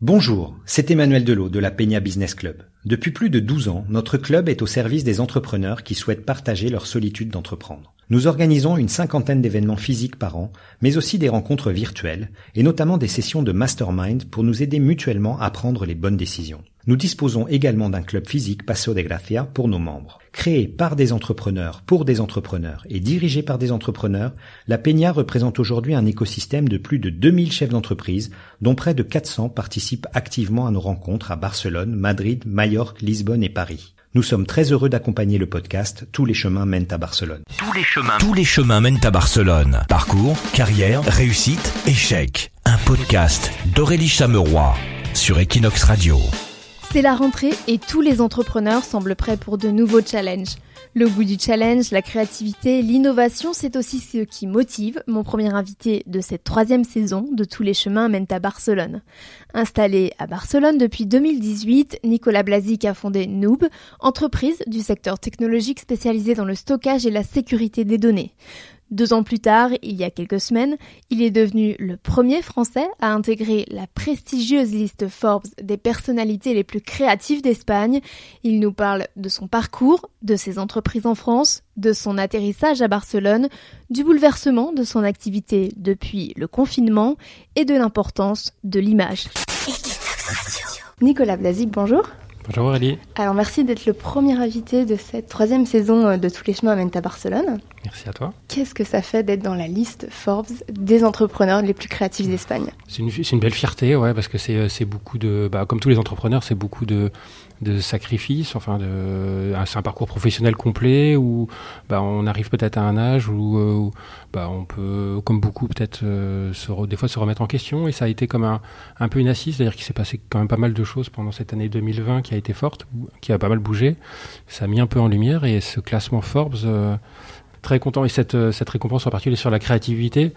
Bonjour, c'est Emmanuel Delot de la Peña Business Club. Depuis plus de 12 ans, notre club est au service des entrepreneurs qui souhaitent partager leur solitude d'entreprendre. Nous organisons une cinquantaine d'événements physiques par an, mais aussi des rencontres virtuelles, et notamment des sessions de mastermind pour nous aider mutuellement à prendre les bonnes décisions. Nous disposons également d'un club physique Paso de Gracia pour nos membres. Créé par des entrepreneurs pour des entrepreneurs et dirigé par des entrepreneurs, la Peña représente aujourd'hui un écosystème de plus de 2000 chefs d'entreprise, dont près de 400 participent activement à nos rencontres à Barcelone, Madrid, Majorque, Lisbonne et Paris. Nous sommes très heureux d'accompagner le podcast Tous les chemins mènent à Barcelone. Tous les chemins, tous les chemins mènent à Barcelone. Parcours, carrière, réussite, échec. Un podcast d'Aurélie Chameroy sur Equinox Radio. C'est la rentrée et tous les entrepreneurs semblent prêts pour de nouveaux challenges. Le goût du challenge, la créativité, l'innovation, c'est aussi ce qui motive mon premier invité de cette troisième saison de Tous les chemins mènent à Barcelone. Installé à Barcelone depuis 2018, Nicolas Blazic a fondé Noob, entreprise du secteur technologique spécialisée dans le stockage et la sécurité des données. Deux ans plus tard, il y a quelques semaines, il est devenu le premier Français à intégrer la prestigieuse liste Forbes des personnalités les plus créatives d'Espagne. Il nous parle de son parcours, de ses entreprises en France, de son atterrissage à Barcelone, du bouleversement de son activité depuis le confinement et de l'importance de l'image. Nicolas Blasic, bonjour. Bonjour Aurélie. Alors merci d'être le premier invité de cette troisième saison euh, de Tous les chemins mènent à Barcelone. Merci à toi. Qu'est-ce que ça fait d'être dans la liste Forbes des entrepreneurs les plus créatifs d'Espagne? C'est une, une, belle fierté, ouais, parce que c'est euh, beaucoup de, bah, comme tous les entrepreneurs, c'est beaucoup de, de sacrifices, enfin de, c'est un parcours professionnel complet où bah, on arrive peut-être à un âge où, euh, bah, on peut, comme beaucoup peut-être, euh, des fois se remettre en question et ça a été comme un, un peu une assise, c'est-à-dire qu'il s'est passé quand même pas mal de choses pendant cette année 2020 qui a été forte, qui a pas mal bougé, ça a mis un peu en lumière et ce classement Forbes, euh, très content et cette, cette récompense en particulier sur la créativité,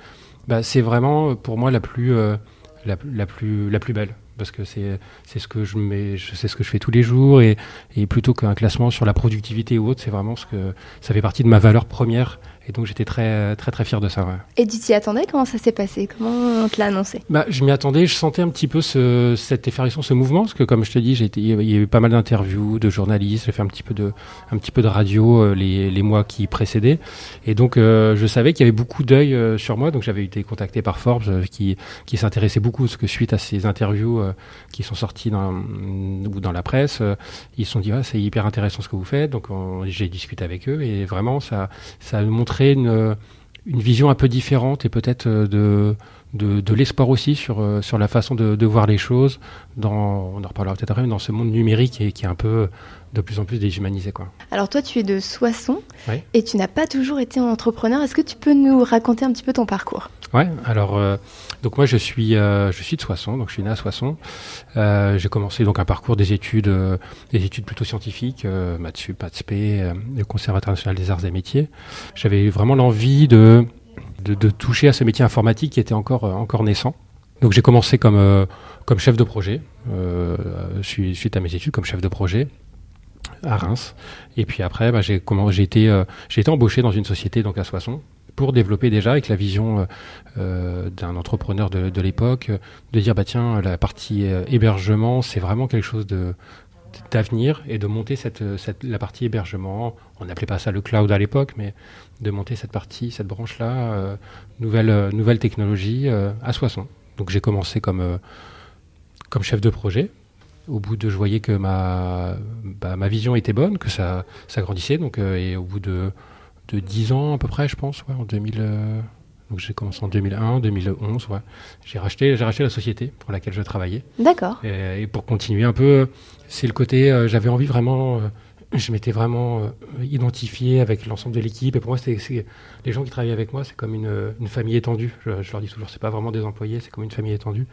bah, c'est vraiment pour moi la plus, la, la, plus, la plus belle parce que c'est ce que je fais tous les jours et, et plutôt qu'un classement sur la productivité ou autre, c'est vraiment ce que ça fait partie de ma valeur première et donc j'étais très, très, très fier de ça. Ouais. Et tu t'y attendais? Comment ça s'est passé? Comment on te l'a annoncé? Bah, Je m'y attendais, je sentais un petit peu ce, cette effervescence, ce mouvement, parce que comme je te dis, été, il y a eu pas mal d'interviews, de journalistes, j'ai fait un petit peu de, un petit peu de radio euh, les, les mois qui précédaient. Et donc euh, je savais qu'il y avait beaucoup d'œil euh, sur moi, donc j'avais été contacté par Forbes qui, qui s'intéressait beaucoup, parce que suite à ces interviews qui sont sorties dans, ou dans la presse, ils se sont dit ah, c'est hyper intéressant ce que vous faites, donc j'ai discuté avec eux et vraiment ça, ça a une, une vision un peu différente et peut-être de, de, de l'espoir aussi sur, sur la façon de, de, voir les choses dans, on en reparlera peut-être après, dans ce monde numérique et qui est un peu de plus en plus déshumanisé. Quoi. Alors toi, tu es de Soissons oui. et tu n'as pas toujours été entrepreneur. Est-ce que tu peux nous raconter un petit peu ton parcours? Ouais, alors euh, donc moi je suis euh, je suis de Soissons, donc je suis né à Soissons. Euh, j'ai commencé donc un parcours des études euh, des études plutôt scientifiques, euh, maths sup, maths le Conservatoire national des arts et métiers. J'avais vraiment l'envie de, de, de toucher à ce métier informatique qui était encore encore naissant. Donc j'ai commencé comme comme chef de projet suite à mes études comme chef de projet à Reims. Et puis après, bah, j'ai comment j'ai été euh, j'ai été embauché dans une société donc à Soissons pour développer déjà avec la vision euh, d'un entrepreneur de, l'époque de dire bah tiens la partie euh, hébergement c'est vraiment quelque chose d'avenir et de monter cette, cette, la partie hébergement, on n'appelait pas ça le cloud à l'époque, mais de monter cette partie, cette branche-là, euh, nouvelle, nouvelle technologie euh, à Soissons. Donc j'ai commencé comme, euh, comme chef de projet, au bout de je voyais que ma, bah, ma vision était bonne, que ça, ça grandissait. Donc, euh, et au bout de, de 10 ans à peu près, je pense, ouais, en 2000, euh, donc j'ai commencé en 2001, 2011, ouais, j'ai racheté, j'ai racheté la société pour laquelle je travaillais. D'accord. Et, et, pour continuer un peu, c'est le côté, euh, j'avais envie vraiment je m'étais vraiment euh, identifié avec l'ensemble de l'équipe. Et pour moi, c'était les gens qui travaillaient avec moi, c'est comme une, une, famille étendue. Je, je leur dis toujours, c'est pas vraiment des employés, c'est comme une famille étendue.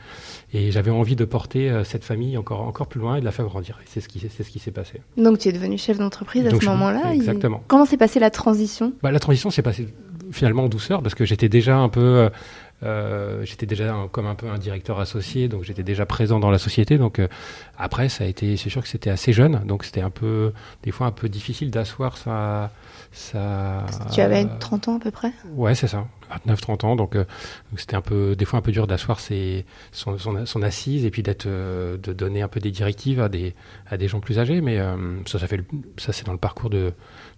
Et j'avais envie de porter euh, cette famille encore encore plus loin et de la faire grandir. Et c'est ce qui c'est ce qui s'est passé. Donc tu es devenu chef d'entreprise à ce moment-là. Exactement. Et... Comment s'est passée la transition? Bah, La transition s'est passée finalement en douceur parce que j'étais déjà un peu euh, j'étais déjà un, comme un peu un directeur associé, donc j'étais déjà présent dans la société. Donc euh, après, ça a été, c'est sûr que c'était assez jeune, donc c'était un peu, des fois un peu difficile d'asseoir sa, sa. Tu avais 30 ans à peu près? Ouais, c'est ça. 29-30 ans, donc c'était un peu, des fois un peu dur d'asseoir son, assise et puis d'être, de donner un peu des directives à des, à des gens plus âgés. Mais ça, ça fait, ça c'est dans le parcours de,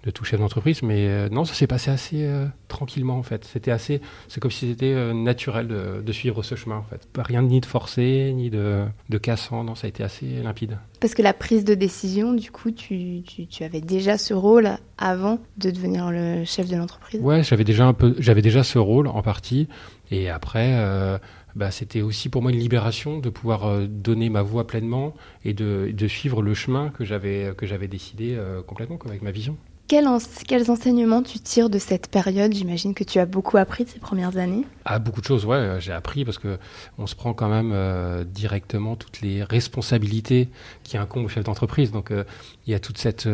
de tout chef d'entreprise. Mais euh, non, ça s'est passé assez euh, tranquillement en fait. C'était assez, c'est comme si c'était euh, naturel de, suivre ce chemin en fait. Pas rien ni de forcé, ni de, de cassant. Non, ça a été assez limpide. Parce que la prise de décision, du coup, tu, tu, avais déjà ce rôle avant de devenir le chef de l'entreprise? Ouais, j'avais déjà un peu, j'avais déjà ce rôle en partie. Et après, bah, c'était aussi pour moi une libération de pouvoir donner ma voix pleinement et de, de suivre le chemin que j'avais que j'avais décidé complètement avec ma vision quels enseignements tu tires de cette période? J'imagine que tu as beaucoup appris de ces premières années. Ah, beaucoup de choses, ouais, euh, j'ai appris parce que on se prend quand même euh, directement toutes les responsabilités qui incombent au chef d'entreprise. Donc euh, il y a toute cette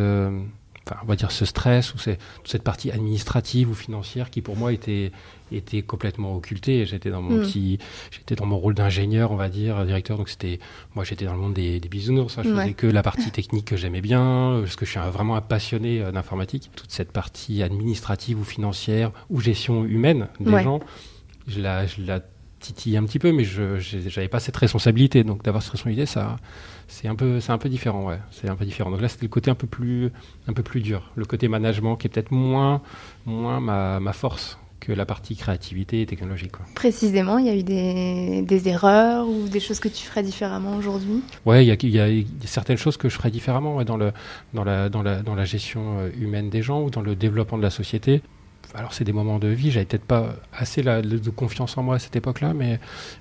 enfin, on va dire ce stress ou cette partie administrative ou financière qui pour moi était était complètement occultée. J'étais dans mon mm. petit, j'étais dans mon rôle d'ingénieur, on va dire, directeur. Donc c'était, moi j'étais dans le monde des, des bisounours. Hein. Je faisais que la partie technique que j'aimais bien, parce que je suis vraiment un passionné euh, d'informatique. Toute cette partie administrative ou financière ou gestion humaine des gens, je la, je la titille un petit peu, mais je n'avais pas cette responsabilité. Donc d'avoir cette responsabilité, ça, c'est un peu, c'est un peu différent, ouais. C'est un peu différent. Donc là, c'était le côté un peu plus, un peu plus dur, le côté management qui est peut-être moins, moins ma, ma force que la partie créativité et technologique. Quoi. Précisément, il y a eu des, des, erreurs ou des choses que tu ferais différemment aujourd'hui? Oui, il, y, a, certaines choses que je ferais différemment dans, le, dans, la, dans, la, dans la gestion euh, humaine des gens ou dans le développement de la société alors c'est des moments de vie, j'avais peut-être pas assez de confiance en moi à cette époque-là, mais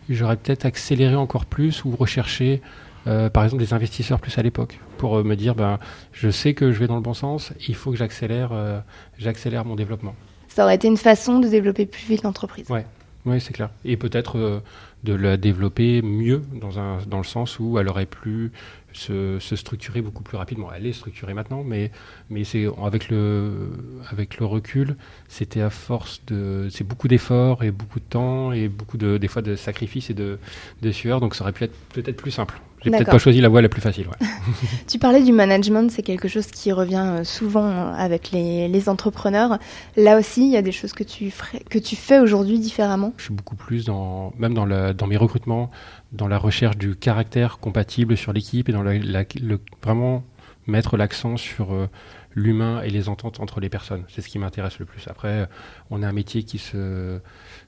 j'aurais peut-être accéléré encore plus ou recherché, euh, par exemple, des investisseurs plus à l'époque, pour euh, me dire, ben, je sais que je vais dans le bon sens, il faut que j'accélère, euh, j'accélère mon développement. Ça aurait été une façon de développer plus vite l'entreprise. Ouais, ouais c'est clair. Et peut-être de la développer mieux dans, un, dans le sens où elle aurait pu se, structurer beaucoup plus rapidement. Elle est structurée maintenant, mais, mais c'est avec le, avec le recul, c'était à force de, c'est beaucoup d'efforts et beaucoup de temps et beaucoup de, des fois de sacrifices et de, de sueur, donc ça aurait pu être peut-être plus simple. J'ai peut-être pas choisi la voie la plus facile. tu parlais du management, c'est quelque chose qui revient euh, souvent euh, avec les, les, entrepreneurs. Là aussi, il y a des choses que tu, ferais, que tu fais aujourd'hui différemment? Je suis beaucoup plus dans, même dans mes recrutements, dans la recherche du caractère compatible sur l'équipe et dans le, vraiment mettre l'accent sur euh, l'humain et les ententes entre les personnes. C'est ce qui m'intéresse le plus. Après, on a un métier qui se,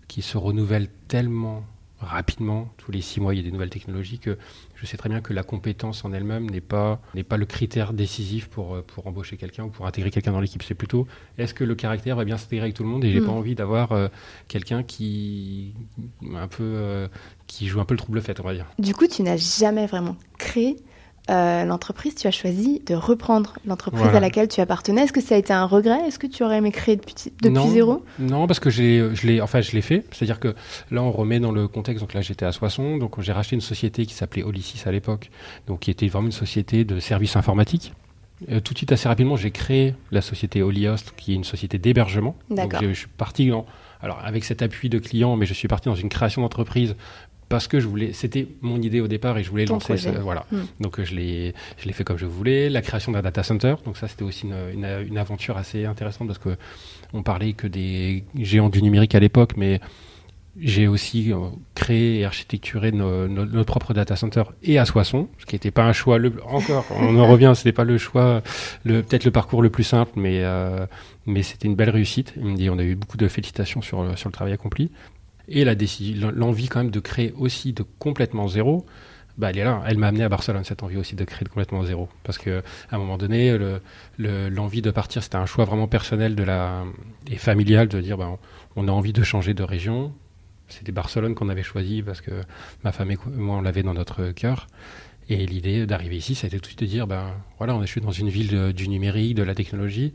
qui se renouvelle tellement rapidement, tous les six mois, il y a des nouvelles technologies, que je sais très bien que la compétence en elle-même n'est pas, n'est pas le critère décisif pour, euh, pour embaucher quelqu'un ou pour intégrer quelqu'un dans l'équipe. C'est plutôt est-ce que le caractère va bien s'intégrer avec tout le monde et j'ai mm. pas envie d'avoir euh, quelqu'un qui, un peu, euh, qui joue un peu le trouble fait, on va dire. Du coup, tu n'as jamais vraiment créé euh, l'entreprise, tu as choisi de reprendre l'entreprise à laquelle tu appartenais. Est-ce que ça a été un regret? Est-ce que tu aurais aimé créer depuis, depuis zéro? Non, parce que je l'ai, enfin, je fait. C'est-à-dire que là, on remet dans le contexte. Donc là, j'étais à Soissons. Donc j'ai racheté une société qui s'appelait Olysis à l'époque, donc qui était vraiment une société de services informatiques. Euh, tout de suite, assez rapidement, j'ai créé la société Oliost, qui est une société d'hébergement. Donc je suis parti alors avec cet appui de clients, mais je suis parti dans une création d'entreprise parce que je voulais, c'était mon idée au départ et je voulais lancer, voilà. Hmm. Donc je l'ai, je l'ai fait comme je voulais. La création d'un data center, donc ça c'était aussi une, une, aventure assez intéressante parce que on parlait que des géants du numérique à l'époque, mais j'ai aussi euh, créé et architecturé notre propre data center et à Soissons, ce qui n'était pas un choix. Le, encore, on en revient, c'était pas le choix, le, peut-être le parcours le plus simple, mais euh, mais c'était une belle réussite. Il me dit, on a eu beaucoup de félicitations sur sur le travail accompli et l'envie quand même de créer aussi de complètement zéro, bah, elle est là. Elle m'a amené à Barcelone, cette envie aussi de créer de complètement zéro. Parce que à un moment donné, l'envie de partir, c'était un choix vraiment personnel et familial de dire, bah, on a envie de changer de région. C'était Barcelone qu'on avait choisi parce que ma femme et moi, on l'avait dans notre cœur. Et l'idée d'arriver ici, ça a été tout de suite de dire, ben voilà, on est dans une ville du numérique, de la technologie.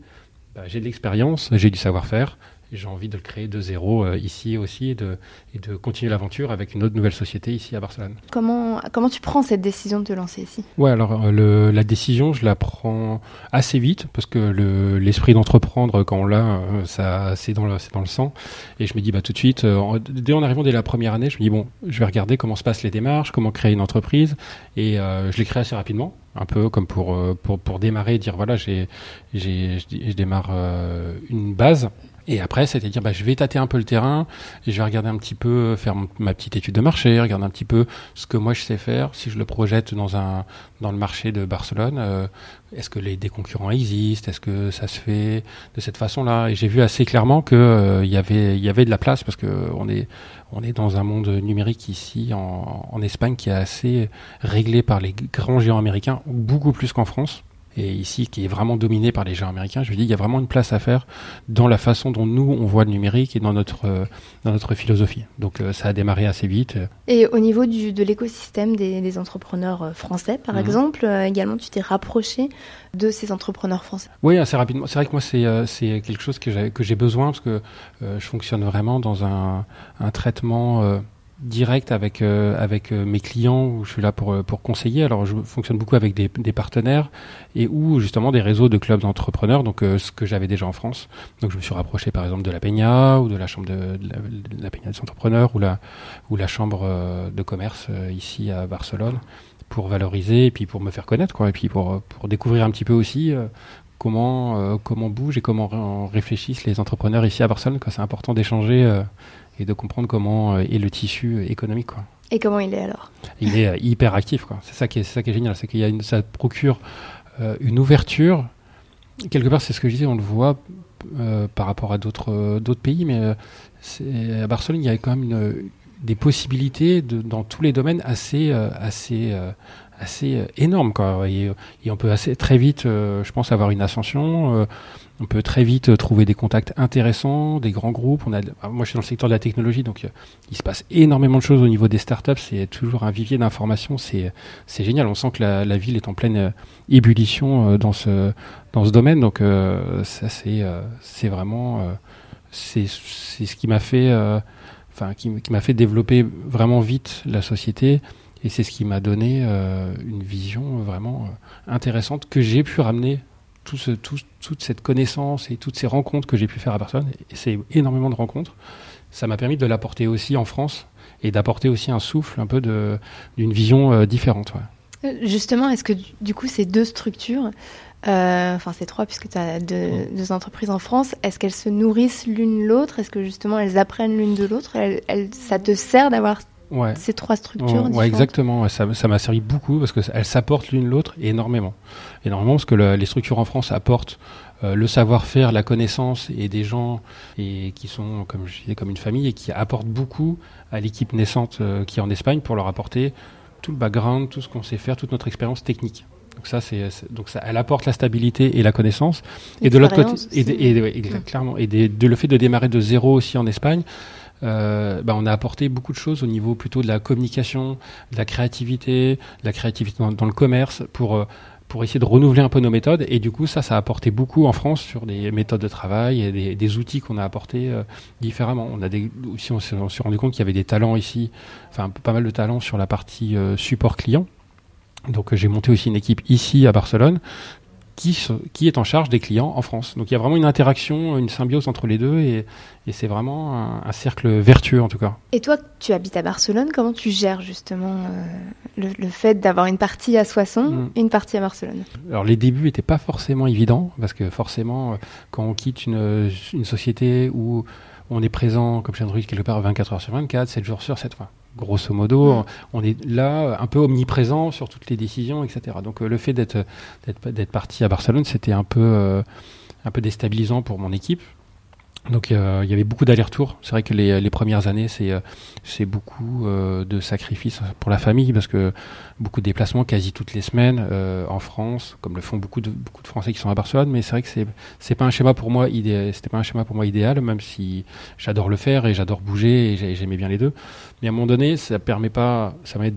Bah, j'ai de l'expérience, j'ai du savoir-faire, j'ai envie de le créer de zéro euh, ici aussi et de, et de continuer l'aventure avec une autre nouvelle société ici à Barcelone. Comment, comment tu prends cette décision de te lancer ici? Ouais, alors euh, le, la décision, je la prends assez vite parce que l'esprit d'entreprendre, quand on l'a, euh, ça c'est dans, le, dans le sang. Et je me dis bah, tout de suite, dès en arrivant dès la première année, je me dis bon, je vais regarder comment se passent les démarches, comment créer une entreprise. Et je l'ai créé assez rapidement un peu comme pour, pour, pour démarrer, dire voilà, j'ai, j'ai, je démarre une base Et après, c'était dire, bah, je vais tâter un peu le terrain, je vais regarder un petit peu, faire ma petite étude de marché, regarder un petit peu ce que moi je sais faire, si je le projette dans un dans le marché de Barcelone, euh, est-ce que les, des concurrents existent, est-ce que ça se fait de cette façon-là? Et j'ai vu assez clairement que euh, il y avait il y avait de la place parce que on est on est dans un monde numérique ici en, en Espagne qui est assez réglé par les grands géants américains, beaucoup plus qu'en France et ici qui est vraiment dominé par les gens américains, je lui dis il y a vraiment une place à faire dans la façon dont nous on voit le numérique et dans notre euh, dans notre philosophie. Donc euh, ça a démarré assez vite. Et au niveau du, de l'écosystème des, des, entrepreneurs euh, français, par mmh. exemple, également tu t'es rapproché de ces entrepreneurs français? Oui, assez rapidement. C'est vrai que moi c'est c'est quelque chose que j'ai que j'ai besoin parce que je fonctionne vraiment dans un, un traitement direct avec euh, avec euh, mes clients où je suis là pour euh, pour conseiller. Alors je fonctionne beaucoup avec des, partenaires et ou justement des réseaux de clubs d'entrepreneurs. Donc ce que j'avais déjà en France. Donc je me suis rapproché par exemple de la Peña ou de la chambre de, la, Peña des entrepreneurs ou la ou la chambre de commerce ici à Barcelone pour valoriser et puis pour me faire connaître quoi et puis pour pour découvrir un petit peu aussi comment comment bougent et comment réfléchissent les entrepreneurs ici à Barcelone. C'est important d'échanger et de comprendre comment euh, est le tissu économique. Quoi. Et comment il est alors? Il est euh, hyper actif. C'est ça qui est, ça qui est génial, c'est qu'il ça procure euh, une ouverture. Quelque part, c'est ce que je disais, on le voit par rapport à d'autres d'autres pays, mais à Barcelone, il y a quand même une, des possibilités de, dans tous les domaines assez assez assez énormes. Quoi. Et, et, on peut assez très vite, je pense, avoir une ascension. On peut très vite euh, trouver des contacts intéressants, des grands groupes. On a, ah, moi, je suis dans le secteur de la technologie, donc euh, il se passe énormément de choses au niveau des startups. C'est toujours un vivier d'informations. C'est, génial. On sent que la, ville est en pleine euh, ébullition dans ce, domaine. Donc, ça, c'est, vraiment, c'est, ce qui m'a fait, qui, qui m'a fait développer vraiment vite la société. Et c'est ce qui m'a donné une vision vraiment intéressante que j'ai pu ramener tout ce, tout, toute cette connaissance et toutes ces rencontres que j'ai pu faire à Barcelone, et c'est énormément de rencontres, ça m'a permis de l'apporter aussi en France et d'apporter aussi un souffle un peu d'une vision euh, différente. Ouais. Euh, justement, est-ce que du coup ces deux structures, euh, enfin ces trois puisque tu as deux, mmh. deux, entreprises en France, est-ce qu'elles se nourrissent l'une l'autre? Est-ce que justement elles apprennent l'une de l'autre? Ça te sert d'avoir ouais. ces trois structures ouais, exactement. Ça, m'a servi beaucoup parce qu'elles s'apportent l'une l'autre énormément. Énormément parce que le, les structures en France apportent euh, le savoir-faire, la connaissance et des gens et qui sont, comme je disais, comme une famille et qui apportent beaucoup à l'équipe naissante euh, qui est en Espagne pour leur apporter tout le background, tout ce qu'on sait faire, toute notre expérience technique. Donc ça, c'est donc ça, elle apporte la stabilité et la connaissance. Et de l'autre côté, et, et, et, clairement, et de, le fait de démarrer de zéro aussi en Espagne, euh, bah, on a apporté beaucoup de choses au niveau plutôt de la communication, de la créativité, de la créativité dans, le commerce pour euh, pour essayer de renouveler un peu nos méthodes. Et du coup, ça, ça a apporté beaucoup en France sur des méthodes de travail et des, outils qu'on a apportés euh, différemment. On a aussi, on s'est rendu compte qu'il y avait des talents ici, enfin pas mal de talents sur la partie support client. Donc j'ai monté aussi une équipe ici à Barcelone qui, qui est en charge des clients en France. Donc il y a vraiment une interaction, une symbiose entre les deux et, et c'est vraiment un, un, cercle vertueux en tout cas. Et toi, tu habites à Barcelone, comment tu gères justement euh, le, le, fait d'avoir une partie à Soissons mmh. et une partie à Barcelone? Alors les débuts n'étaient pas forcément évidents parce que forcément, euh, quand on quitte une, une société où on est présent comme chez Android quelque part 24 heures sur 24, 7 jours sur 7 fois grosso modo, mmh. on est là un peu omniprésent sur toutes les décisions, etc. Donc euh, le fait d'être d'être parti à Barcelone, c'était un peu euh, un peu déstabilisant pour mon équipe donc il y avait beaucoup d'allers-retours. C'est vrai que les, les premières années, c'est euh, c'est beaucoup euh, de sacrifices pour la famille parce que beaucoup de déplacements quasi toutes les semaines euh, en France, comme le font beaucoup de beaucoup de Français qui sont à Barcelone. Mais c'est vrai que c'est c'est pas un schéma pour moi idéal. C'était pas un schéma pour moi idéal, même si j'adore le faire et j'adore bouger et j'aimais bien les deux. Mais à un moment donné, ça permet pas, ça m'aide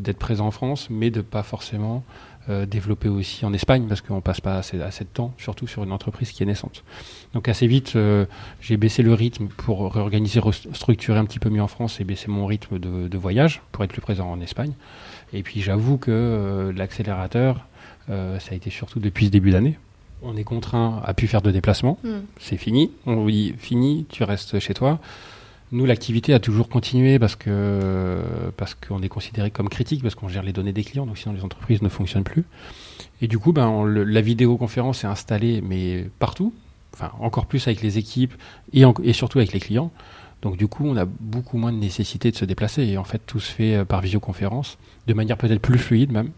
d'être présent en France, mais de pas forcément euh, développer aussi en Espagne parce qu'on passe pas assez, assez, de temps, surtout sur une entreprise qui est naissante. Donc assez vite, euh, j'ai baissé le rythme pour réorganiser, restructurer un petit peu mieux en France et baisser mon rythme de, de voyage pour être plus présent en Espagne. Et puis j'avoue que euh, l'accélérateur, euh, ça a été surtout depuis ce début d'année. On est contraint à plus faire de déplacements, mm. c'est fini. On dit fini, tu restes chez toi. Nous, l'activité a toujours continué parce que parce qu'on est considéré comme critique, parce qu'on gère les données des clients, donc sinon les entreprises ne fonctionnent plus. Et du coup, ben, la vidéoconférence est installée, mais partout. enfin encore plus avec les équipes et, et surtout avec les clients. Donc du coup, on a beaucoup moins de nécessité de se déplacer et en fait tout se fait euh, par visioconférence, de manière peut-être plus fluide même.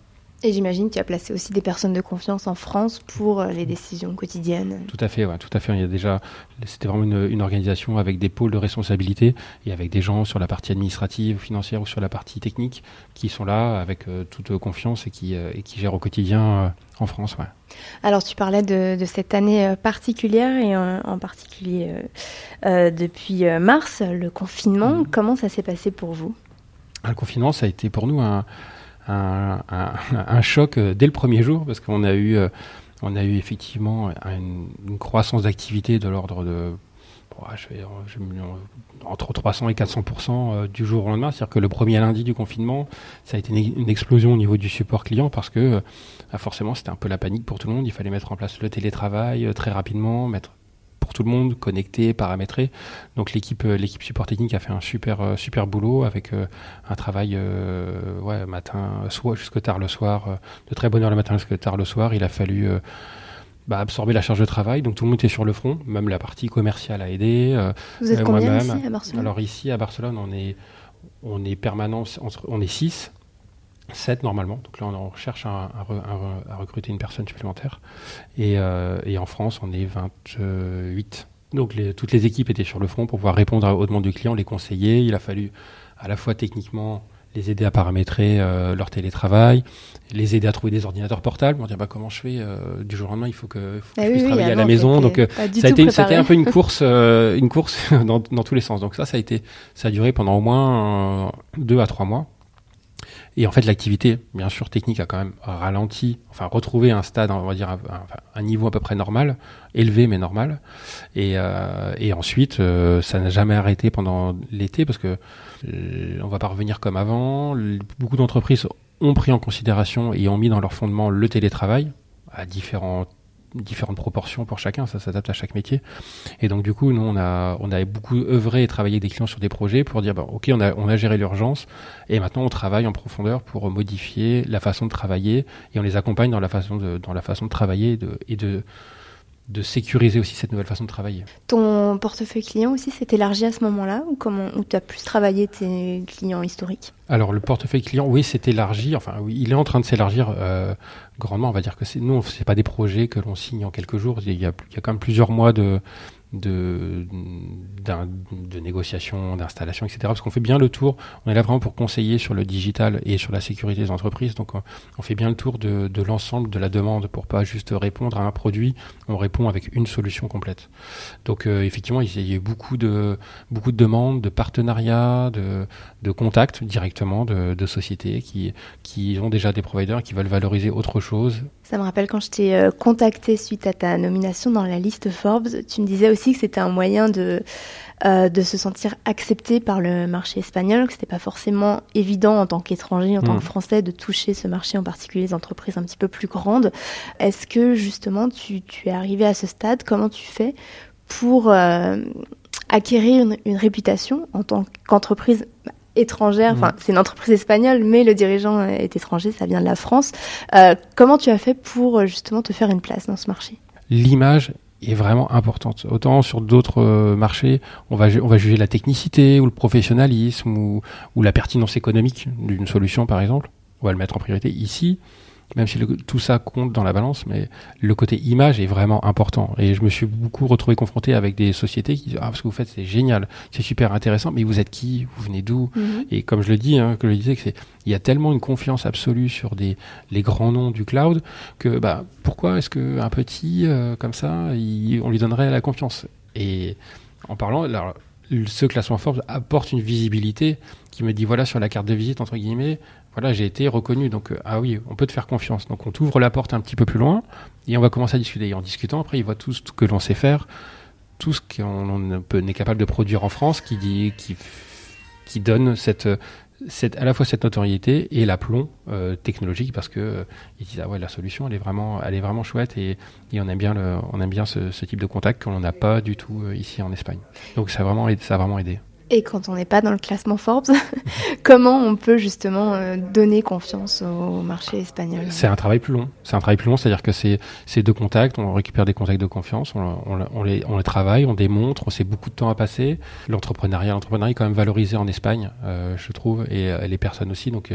Et j'imagine que tu as placé aussi des personnes de confiance en France pour euh, les décisions quotidiennes. Tout à fait, ouais, tout à fait. Il y a déjà, c'était vraiment une, organisation avec des pôles de responsabilité et avec des gens sur la partie administrative, financière ou sur la partie technique qui sont là avec euh, toute confiance et qui, et qui gèrent au quotidien en France. Ouais. Alors tu parlais de, cette année particulière et en, particulier depuis mars, le confinement. Mmh. Comment ça s'est passé pour vous? Le confinement, ça a été pour nous un un, choc euh, dès le premier jour parce qu'on a eu, euh, on a eu effectivement une, croissance d'activité de l'ordre de entre 300 et 400% euh, du jour au lendemain. C'est-à-dire que le premier lundi du confinement, ça a été une, explosion au niveau du support client parce que forcément c'était un peu la panique pour tout le monde. Il fallait mettre en place le télétravail très rapidement, mettre pour tout le monde, connecté, paramétré. Donc l'équipe euh, l'équipe support technique a fait un super euh, super boulot avec euh, un travail ouais matin soit jusque tard le soir, de très bonne heure le matin jusque tard le soir. Il a fallu bah, absorber la charge de travail. Donc tout le monde était sur le front, même la partie commerciale a aidé. Vous êtes combien ici à Barcelone? Alors ici à Barcelone, on est on est permanent, on est 6 7 normalement. Donc là, on recherche à, recruter une personne supplémentaire. Euh, et, en France, on est 28. Donc toutes les équipes étaient sur le front pour pouvoir répondre aux demandes du client, les conseiller. Il a fallu à la fois techniquement les aider à paramétrer euh, leur télétravail, les aider à trouver des ordinateurs portables, On dire bah, comment je fais euh, du jour au lendemain, il faut que, ah je puisse travailler à la maison. Donc ça a été, c'était un peu une course, une course dans, dans, tous les sens. Donc ça, ça a été, ça a duré pendant au moins deux à trois mois. Et en fait, l'activité, bien sûr, technique a quand même ralenti, enfin retrouvé un stade, on va dire, un, niveau à peu près normal, élevé mais normal. Et, euh, et ensuite, euh, ça n'a jamais arrêté pendant l'été parce que euh, on va pas revenir comme avant. Beaucoup d'entreprises ont pris en considération et ont mis dans leur fondement le télétravail à différents différentes proportions pour chacun, ça s'adapte à chaque métier. Et donc du coup, nous, on a, on a beaucoup œuvré et travaillé avec des clients sur des projets pour dire, bah, ok, on a, on a géré l'urgence, et maintenant on travaille en profondeur pour modifier la façon de travailler, et on les accompagne dans la façon de, dans la façon de travailler de, et de, de sécuriser aussi cette nouvelle façon de travailler. Ton portefeuille client aussi s'est élargi à ce moment-là ou comment ou tu as plus travaillé tes clients historiques? Alors le portefeuille client, oui, s'est élargi. Enfin, oui, il est en train de s'élargir euh, grandement. On va dire que c'est nous, c'est pas des projets que l'on signe en quelques jours. Il y, a, il y a quand même plusieurs mois de de, de négociation, d'installation, etc. Parce qu'on fait bien le tour. On est là vraiment pour conseiller sur le digital et sur la sécurité des entreprises. Donc, on fait bien le tour de, l'ensemble de la demande pour pas juste répondre à un produit. On répond avec une solution complète. Donc, euh, effectivement, il y a eu beaucoup de, beaucoup de demandes, de partenariats, de, contacts directement de, de sociétés qui, qui ont déjà des providers qui veulent valoriser autre chose ça me rappelle quand je t'ai euh, contacté suite à ta nomination dans la liste Forbes, tu me disais aussi que c'était un moyen de, euh, de se sentir accepté par le marché espagnol, que c'était pas forcément évident en tant qu'étranger, en tant que mmh. Français, de toucher ce marché, en particulier les entreprises un petit peu plus grandes. Est-ce que justement tu, tu, es arrivé à ce stade? Comment tu fais pour euh, acquérir une, une, réputation en tant qu'entreprise étrangère? Enfin, mm. c'est une entreprise espagnole, mais le dirigeant est étranger, ça vient de la France. Euh, comment tu as fait pour justement te faire une place dans ce marché? L'image est vraiment importante. Autant sur d'autres euh, marchés, on va, juger la technicité ou le professionnalisme ou la pertinence économique d'une solution, par exemple. On va le mettre en priorité. Ici, même si tout ça compte dans la balance, mais le côté image est vraiment important. Et je me suis beaucoup retrouvé confronté avec des sociétés qui disent ah ce que vous faites c'est génial, c'est super intéressant, mais vous êtes qui, vous venez d'où? Mhm. Et comme je le dis, hein, que je disais, que c'est il y a tellement une confiance absolue sur des les grands noms du cloud que bah pourquoi est-ce que un petit euh, comme ça, on lui donnerait la confiance? Et en parlant, alors, ce classement Forbes apporte une visibilité qui me dit voilà sur la carte de visite entre guillemets voilà, j'ai été reconnu. Donc, euh, ah oui, on peut te faire confiance. Donc, on t'ouvre la porte un petit peu plus loin et on va commencer à discuter. Et en discutant, après, il voit tout ce que l'on sait faire, tout ce qu'on est capable de produire en France qui, donne à la fois cette notoriété et l'aplomb euh, technologique parce que euh, ils disent ah ouais la solution elle est vraiment elle est vraiment chouette et, on aime bien on aime bien ce, type de contact qu'on n'a pas du tout ici en Espagne donc ça vraiment ça a vraiment aidé Et quand on n'est pas dans le classement Forbes, comment on peut justement euh, donner confiance au marché espagnol? C'est un travail plus long. C'est un travail plus long, c'est-à-dire que c'est deux contacts, on récupère des contacts de confiance, on, les, on les travaille, on démontre, on sait beaucoup de temps à passer. L'entrepreneuriat, l'entrepreneuriat est quand même valorisé en Espagne, euh, je trouve, et euh, les personnes aussi. Donc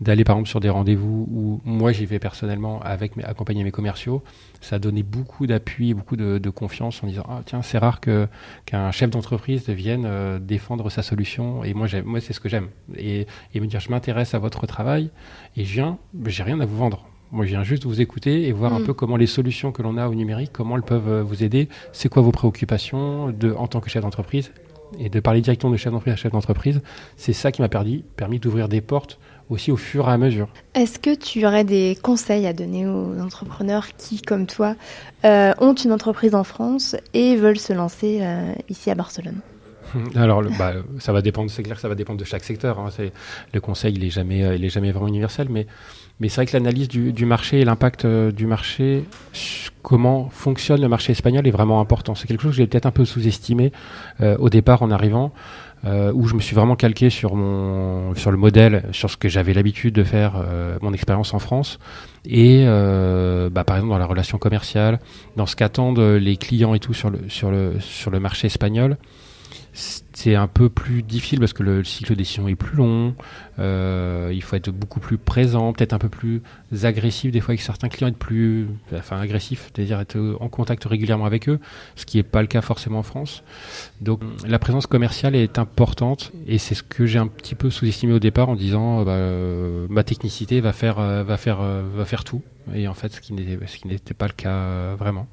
d'aller par exemple sur des rendez-vous où moi j'y vais personnellement avec mes, accompagner mes commerciaux, ça a donné beaucoup d'appui, beaucoup de, de, confiance en disant ah tiens c'est rare que qu'un chef d'entreprise vienne euh, défendre sa solution et moi moi c'est ce que j'aime et, et, me dire je m'intéresse à votre travail et je viens j'ai rien à vous vendre moi, je viens juste vous écouter et voir un mm. peu comment les solutions que l'on a au numérique, comment elles peuvent euh, vous aider. C'est quoi vos préoccupations de, en tant que chef d'entreprise? Et de parler directement de chef d'entreprise à chef d'entreprise, c'est ça qui m'a permis, permis d'ouvrir des portes aussi au fur et à mesure. Est-ce que tu aurais des conseils à donner aux entrepreneurs qui, comme toi, euh, ont une entreprise en France et veulent se lancer euh, ici à Barcelone? Alors, bah, ça va dépendre, c'est clair que ça va dépendre de chaque secteur. Hein. le conseil, il est jamais, euh, il est jamais vraiment universel, mais, mais c'est vrai que l'analyse du, du, marché et l'impact du marché, comment fonctionne le marché espagnol est vraiment important. C'est quelque chose que j'ai peut-être un peu sous-estimé au départ en arrivant euh, où je me suis vraiment calqué sur mon sur le modèle, sur ce que j'avais l'habitude de faire, euh, mon expérience en France, et euh, bah, par exemple dans la relation commerciale, dans ce qu'attendent les clients et tout sur le sur le sur le marché espagnol c'est un peu plus difficile parce que le, cycle de décision est plus long. Euh, il faut être beaucoup plus présent, peut-être un peu plus agressif des fois avec certains clients, être plus, enfin agressif, c'est-à-dire être en contact régulièrement avec eux, ce qui n'est pas le cas forcément en France. Donc la présence commerciale est importante et c'est ce que j'ai un petit peu sous-estimé au départ en disant bah, euh, ma technicité va faire, euh, va faire, va faire tout. Et en fait, ce qui n'était pas le cas vraiment.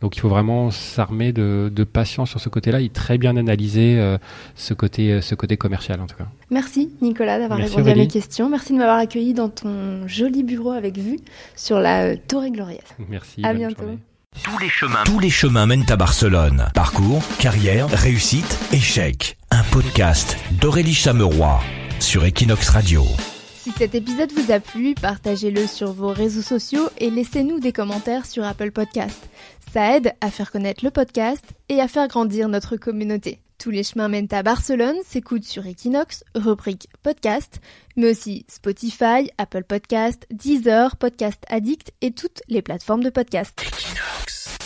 Donc il faut vraiment s'armer de, de, patience sur ce côté-là et très bien analyser euh, ce, côté, euh, ce côté commercial en tout cas. Merci Nicolas d'avoir répondu à mes questions. Merci de m'avoir accueilli dans ton joli bureau avec vue sur la euh, Torre Gloriette. Merci. À bientôt. Tous les, chemins, tous les chemins mènent à Barcelone. Parcours, carrière, réussite, échec. Un podcast d'Aurélie Chameroy sur Equinox Radio. Si cet épisode vous a plu, partagez-le sur vos réseaux sociaux et laissez-nous des commentaires sur Apple Podcast. Ça aide à faire connaître le podcast et à faire grandir notre communauté. Tous les chemins mènent à Barcelone s'écoutent sur Equinox, rubrique podcast, mais aussi Spotify, Apple Podcast, Deezer, Podcast Addict et toutes les plateformes de podcast. Equinox.